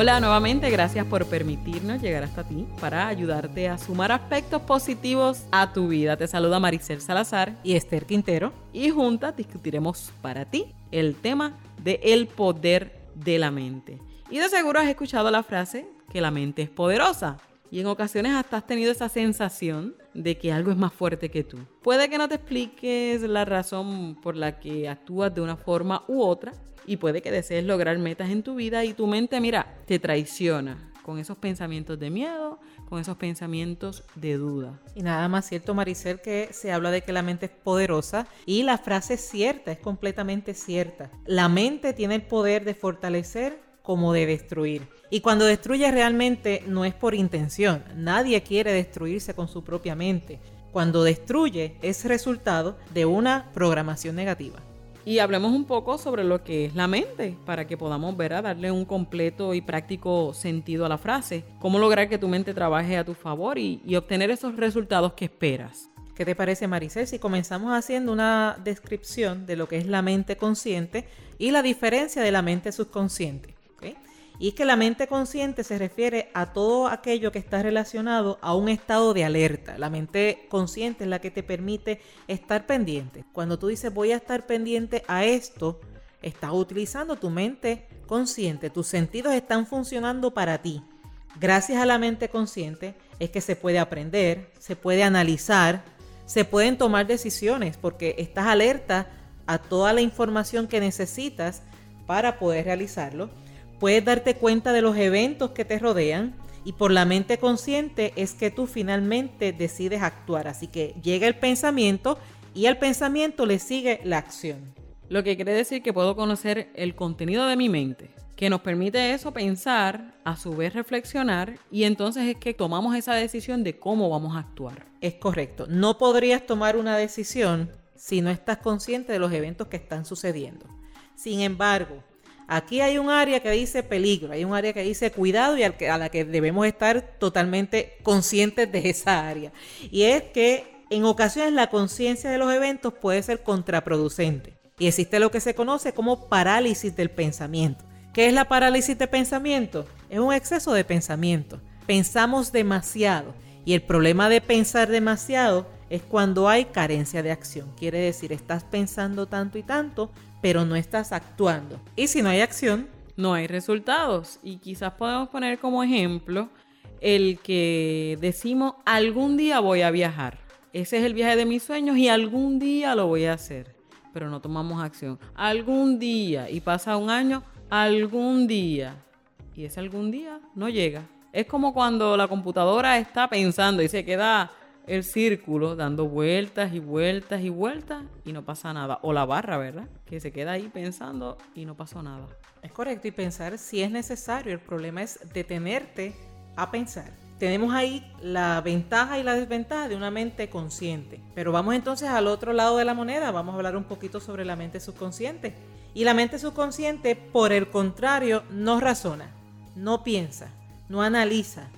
Hola nuevamente, gracias por permitirnos llegar hasta ti para ayudarte a sumar aspectos positivos a tu vida. Te saluda Maricel Salazar y Esther Quintero y juntas discutiremos para ti el tema de el poder de la mente. Y de seguro has escuchado la frase que la mente es poderosa. Y en ocasiones hasta has tenido esa sensación de que algo es más fuerte que tú. Puede que no te expliques la razón por la que actúas de una forma u otra y puede que desees lograr metas en tu vida y tu mente, mira, te traiciona con esos pensamientos de miedo, con esos pensamientos de duda. Y nada más cierto, Maricel, que se habla de que la mente es poderosa y la frase es cierta, es completamente cierta. La mente tiene el poder de fortalecer como de destruir. Y cuando destruye realmente no es por intención. Nadie quiere destruirse con su propia mente. Cuando destruye es resultado de una programación negativa. Y hablemos un poco sobre lo que es la mente, para que podamos ver a darle un completo y práctico sentido a la frase. Cómo lograr que tu mente trabaje a tu favor y, y obtener esos resultados que esperas. ¿Qué te parece, Maricel, si comenzamos haciendo una descripción de lo que es la mente consciente y la diferencia de la mente subconsciente? Y es que la mente consciente se refiere a todo aquello que está relacionado a un estado de alerta. La mente consciente es la que te permite estar pendiente. Cuando tú dices voy a estar pendiente a esto, estás utilizando tu mente consciente. Tus sentidos están funcionando para ti. Gracias a la mente consciente es que se puede aprender, se puede analizar, se pueden tomar decisiones porque estás alerta a toda la información que necesitas para poder realizarlo Puedes darte cuenta de los eventos que te rodean y por la mente consciente es que tú finalmente decides actuar. Así que llega el pensamiento y al pensamiento le sigue la acción. Lo que quiere decir que puedo conocer el contenido de mi mente, que nos permite eso pensar, a su vez reflexionar y entonces es que tomamos esa decisión de cómo vamos a actuar. Es correcto. No podrías tomar una decisión si no estás consciente de los eventos que están sucediendo. Sin embargo, Aquí hay un área que dice peligro, hay un área que dice cuidado y a la que debemos estar totalmente conscientes de esa área. Y es que en ocasiones la conciencia de los eventos puede ser contraproducente. Y existe lo que se conoce como parálisis del pensamiento. ¿Qué es la parálisis de pensamiento? Es un exceso de pensamiento. Pensamos demasiado. Y el problema de pensar demasiado es cuando hay carencia de acción. Quiere decir, estás pensando tanto y tanto, pero no estás actuando. Y si no hay acción, no hay resultados. Y quizás podemos poner como ejemplo el que decimos algún día voy a viajar. Ese es el viaje de mis sueños y algún día lo voy a hacer. Pero no tomamos acción. Algún día. Y pasa un año, algún día. Y ese algún día no llega. Es como cuando la computadora está pensando y se queda el círculo dando vueltas y vueltas y vueltas y no pasa nada. O la barra, ¿verdad? Que se queda ahí pensando y no pasó nada. Es correcto y pensar si es necesario. El problema es detenerte a pensar. Tenemos ahí la ventaja y la desventaja de una mente consciente. Pero vamos entonces al otro lado de la moneda. Vamos a hablar un poquito sobre la mente subconsciente. Y la mente subconsciente, por el contrario, no razona, no piensa, no analiza.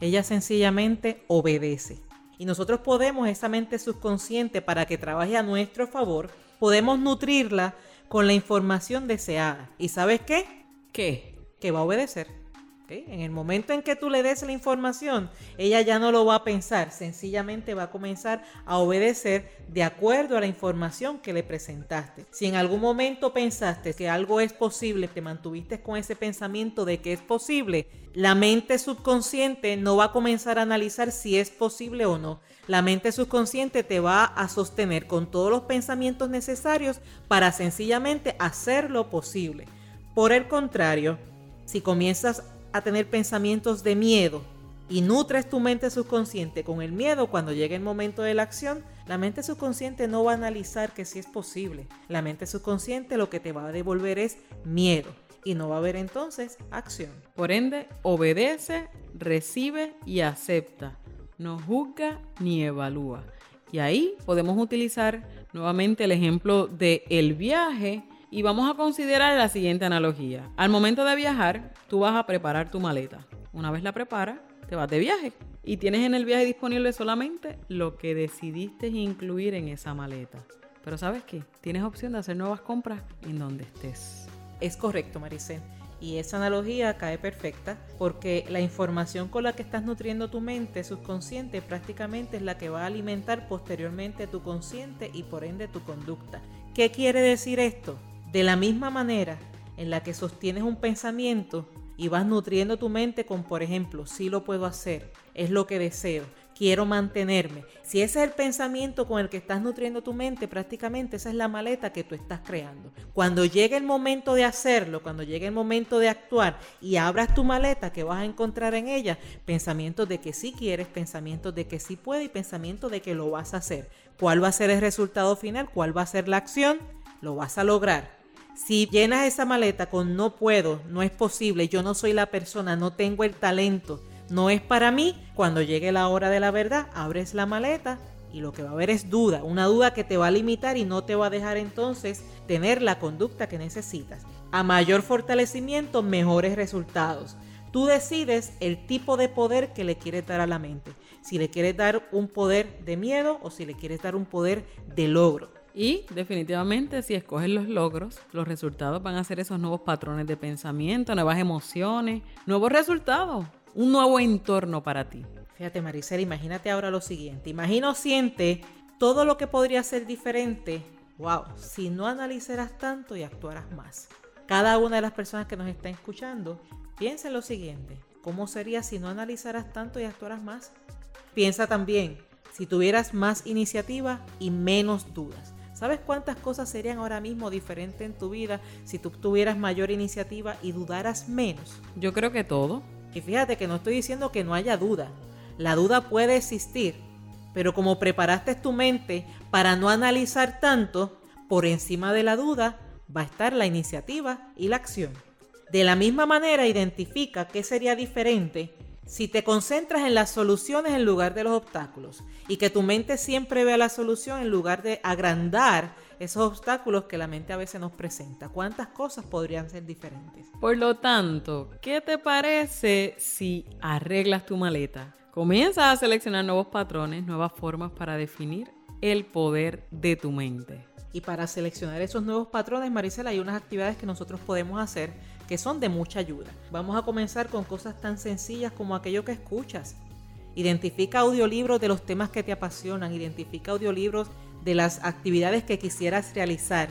Ella sencillamente obedece y nosotros podemos, esa mente subconsciente, para que trabaje a nuestro favor, podemos nutrirla con la información deseada. ¿Y sabes qué? ¿Qué? Que va a obedecer. En el momento en que tú le des la información, ella ya no lo va a pensar, sencillamente va a comenzar a obedecer de acuerdo a la información que le presentaste. Si en algún momento pensaste que algo es posible, te mantuviste con ese pensamiento de que es posible, la mente subconsciente no va a comenzar a analizar si es posible o no. La mente subconsciente te va a sostener con todos los pensamientos necesarios para sencillamente hacer lo posible. Por el contrario, si comienzas a tener pensamientos de miedo y nutres tu mente subconsciente con el miedo cuando llegue el momento de la acción, la mente subconsciente no va a analizar que si es posible. La mente subconsciente lo que te va a devolver es miedo y no va a haber entonces acción. Por ende, obedece, recibe y acepta. No juzga ni evalúa. Y ahí podemos utilizar nuevamente el ejemplo de el viaje y vamos a considerar la siguiente analogía. Al momento de viajar, tú vas a preparar tu maleta. Una vez la preparas, te vas de viaje. Y tienes en el viaje disponible solamente lo que decidiste incluir en esa maleta. Pero ¿sabes qué? Tienes opción de hacer nuevas compras en donde estés. Es correcto, Maricel. Y esa analogía cae perfecta porque la información con la que estás nutriendo tu mente subconsciente prácticamente es la que va a alimentar posteriormente tu consciente y por ende tu conducta. ¿Qué quiere decir esto? De la misma manera en la que sostienes un pensamiento y vas nutriendo tu mente con, por ejemplo, sí lo puedo hacer, es lo que deseo, quiero mantenerme. Si ese es el pensamiento con el que estás nutriendo tu mente, prácticamente esa es la maleta que tú estás creando. Cuando llegue el momento de hacerlo, cuando llegue el momento de actuar y abras tu maleta, que vas a encontrar en ella pensamientos de que sí quieres, pensamientos de que sí puedes y pensamientos de que lo vas a hacer. ¿Cuál va a ser el resultado final? ¿Cuál va a ser la acción? Lo vas a lograr. Si llenas esa maleta con no puedo, no es posible, yo no soy la persona, no tengo el talento, no es para mí, cuando llegue la hora de la verdad, abres la maleta y lo que va a haber es duda, una duda que te va a limitar y no te va a dejar entonces tener la conducta que necesitas. A mayor fortalecimiento, mejores resultados. Tú decides el tipo de poder que le quieres dar a la mente. Si le quieres dar un poder de miedo o si le quieres dar un poder de logro. Y definitivamente si escoges los logros, los resultados van a ser esos nuevos patrones de pensamiento, nuevas emociones, nuevos resultados, un nuevo entorno para ti. Fíjate Maricela, imagínate ahora lo siguiente. Imagino siente todo lo que podría ser diferente. Wow, si no analizaras tanto y actuaras más. Cada una de las personas que nos está escuchando, piensa en lo siguiente. ¿Cómo sería si no analizaras tanto y actuaras más? Piensa también si tuvieras más iniciativa y menos dudas. ¿Sabes cuántas cosas serían ahora mismo diferentes en tu vida si tú tuvieras mayor iniciativa y dudaras menos? Yo creo que todo. Y fíjate que no estoy diciendo que no haya duda. La duda puede existir, pero como preparaste tu mente para no analizar tanto, por encima de la duda va a estar la iniciativa y la acción. De la misma manera, identifica qué sería diferente si te concentras en las soluciones en lugar de los obstáculos y que tu mente siempre vea la solución en lugar de agrandar esos obstáculos que la mente a veces nos presenta, ¿cuántas cosas podrían ser diferentes? Por lo tanto, ¿qué te parece si arreglas tu maleta? Comienzas a seleccionar nuevos patrones, nuevas formas para definir el poder de tu mente. Y para seleccionar esos nuevos patrones, Maricela, hay unas actividades que nosotros podemos hacer que son de mucha ayuda. Vamos a comenzar con cosas tan sencillas como aquello que escuchas. Identifica audiolibros de los temas que te apasionan, identifica audiolibros de las actividades que quisieras realizar.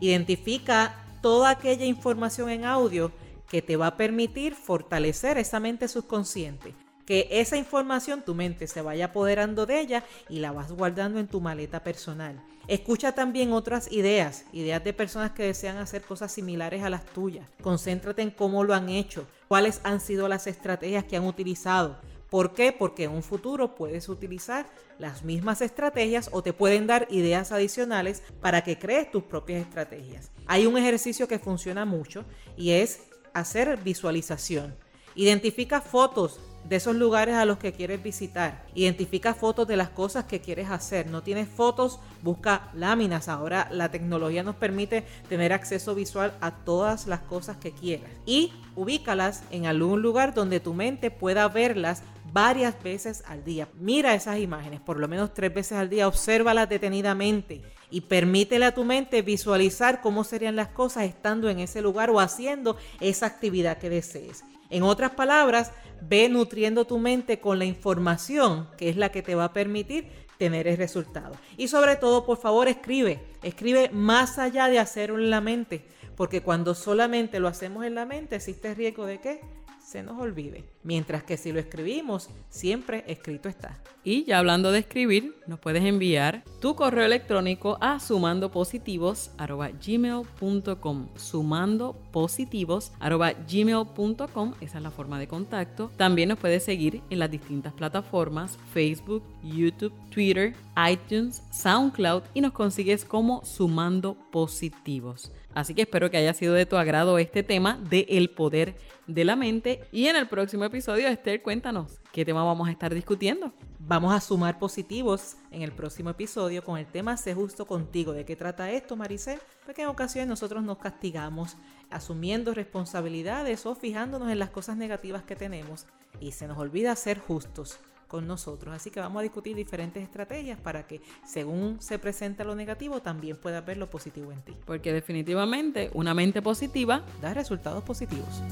Identifica toda aquella información en audio que te va a permitir fortalecer esa mente subconsciente. Que esa información tu mente se vaya apoderando de ella y la vas guardando en tu maleta personal. Escucha también otras ideas, ideas de personas que desean hacer cosas similares a las tuyas. Concéntrate en cómo lo han hecho, cuáles han sido las estrategias que han utilizado. ¿Por qué? Porque en un futuro puedes utilizar las mismas estrategias o te pueden dar ideas adicionales para que crees tus propias estrategias. Hay un ejercicio que funciona mucho y es hacer visualización. Identifica fotos de esos lugares a los que quieres visitar. Identifica fotos de las cosas que quieres hacer. No tienes fotos, busca láminas. Ahora la tecnología nos permite tener acceso visual a todas las cosas que quieras. Y ubícalas en algún lugar donde tu mente pueda verlas varias veces al día. Mira esas imágenes, por lo menos tres veces al día, obsérvalas detenidamente y permítele a tu mente visualizar cómo serían las cosas estando en ese lugar o haciendo esa actividad que desees. En otras palabras, ve nutriendo tu mente con la información que es la que te va a permitir tener el resultado. Y sobre todo, por favor, escribe. Escribe más allá de hacerlo en la mente. Porque cuando solamente lo hacemos en la mente, existe el riesgo de que se nos olvide. Mientras que si lo escribimos, siempre escrito está. Y ya hablando de escribir, nos puedes enviar tu correo electrónico a sumandopositivos.gmail.com sumandopositivos.gmail.com Esa es la forma de contacto. También nos puedes seguir en las distintas plataformas Facebook, YouTube, Twitter, iTunes, SoundCloud y nos consigues como Sumando Positivos. Así que espero que haya sido de tu agrado este tema de el poder de la mente. Y en el próximo episodio, Esther, cuéntanos qué tema vamos a estar discutiendo. Vamos a sumar positivos en el próximo episodio con el tema Sé justo contigo. ¿De qué trata esto, Maricel? Porque en ocasiones nosotros nos castigamos asumiendo responsabilidades o fijándonos en las cosas negativas que tenemos y se nos olvida ser justos. Con nosotros. Así que vamos a discutir diferentes estrategias para que según se presenta lo negativo, también puedas ver lo positivo en ti. Porque definitivamente una mente positiva da resultados positivos.